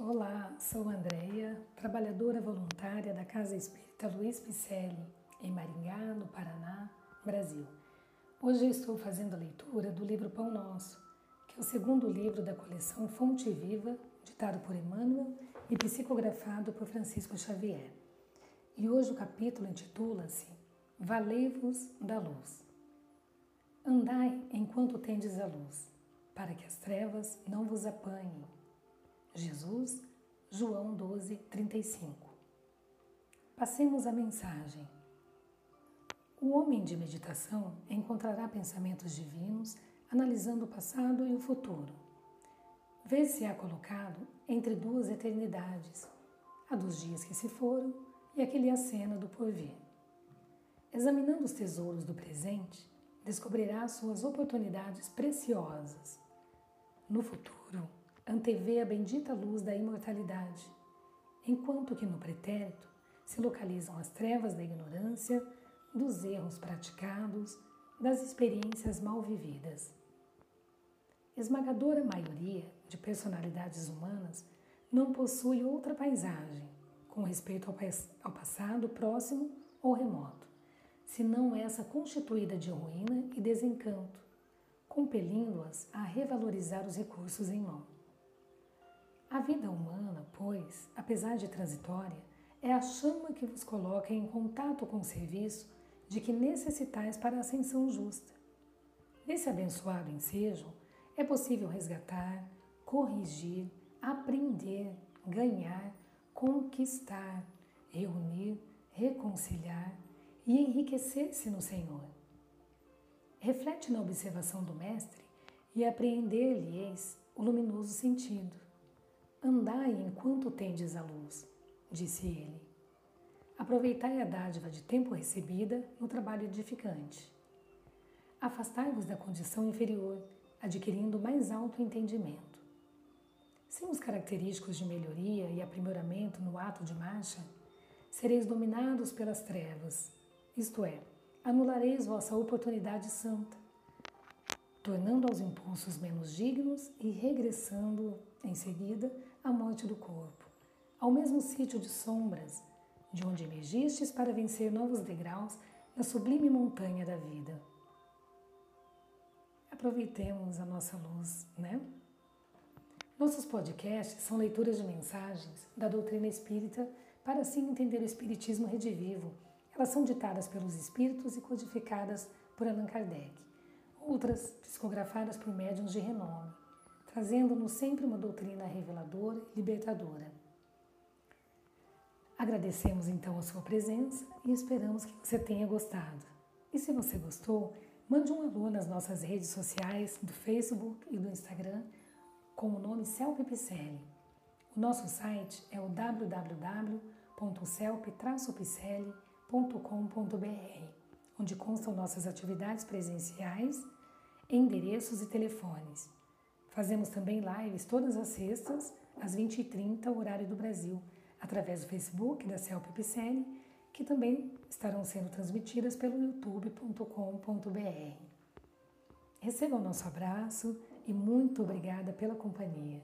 Olá, sou Andreia, trabalhadora voluntária da Casa Espírita Luiz Picelli, em Maringá, no Paraná, Brasil. Hoje estou fazendo a leitura do livro Pão Nosso, que é o segundo livro da coleção Fonte Viva, ditado por Emmanuel e psicografado por Francisco Xavier. E hoje o capítulo intitula-se Valei-vos da luz. Andai enquanto tendes a luz, para que as trevas não vos apanhem Jesus, João 12, 35. Passemos a mensagem. O homem de meditação encontrará pensamentos divinos analisando o passado e o futuro. Vê-se-á colocado entre duas eternidades, a dos dias que se foram e a que lhe acena do porvir. Examinando os tesouros do presente, descobrirá suas oportunidades preciosas. No futuro, antevê a bendita luz da imortalidade, enquanto que no pretérito se localizam as trevas da ignorância, dos erros praticados, das experiências mal vividas. Esmagadora maioria de personalidades humanas não possui outra paisagem com respeito ao passado próximo ou remoto, senão essa constituída de ruína e desencanto, compelindo-as a revalorizar os recursos em mão. A vida humana, pois, apesar de transitória, é a chama que vos coloca em contato com o serviço de que necessitais para a ascensão justa. Nesse abençoado ensejo, é possível resgatar, corrigir, aprender, ganhar, conquistar, reunir, reconciliar e enriquecer-se no Senhor. Reflete na observação do Mestre e apreender-lhe-eis o luminoso sentido. Andai enquanto tendes a luz, disse ele. Aproveitai a dádiva de tempo recebida no trabalho edificante. Afastai-vos da condição inferior, adquirindo mais alto entendimento. Sem os característicos de melhoria e aprimoramento no ato de marcha, sereis dominados pelas trevas, isto é, anulareis vossa oportunidade santa, tornando aos impulsos menos dignos e regressando, em seguida, a morte do corpo, ao mesmo sítio de sombras, de onde emergistes para vencer novos degraus na sublime montanha da vida. Aproveitemos a nossa luz, né? Nossos podcasts são leituras de mensagens da doutrina espírita para assim entender o espiritismo redivivo. Elas são ditadas pelos espíritos e codificadas por Allan Kardec. Outras psicografadas por médiuns de renome trazendo-nos sempre uma doutrina reveladora e libertadora. Agradecemos então a sua presença e esperamos que você tenha gostado. E se você gostou, mande um alô nas nossas redes sociais do Facebook e do Instagram com o nome Celpe Picelli. O nosso site é o www.celpe-picelli.com.br, onde constam nossas atividades presenciais, endereços e telefones. Fazemos também lives todas as sextas, às 20h30, horário do Brasil, através do Facebook da CELP PCN, que também estarão sendo transmitidas pelo youtube.com.br. Receba o nosso abraço e muito obrigada pela companhia.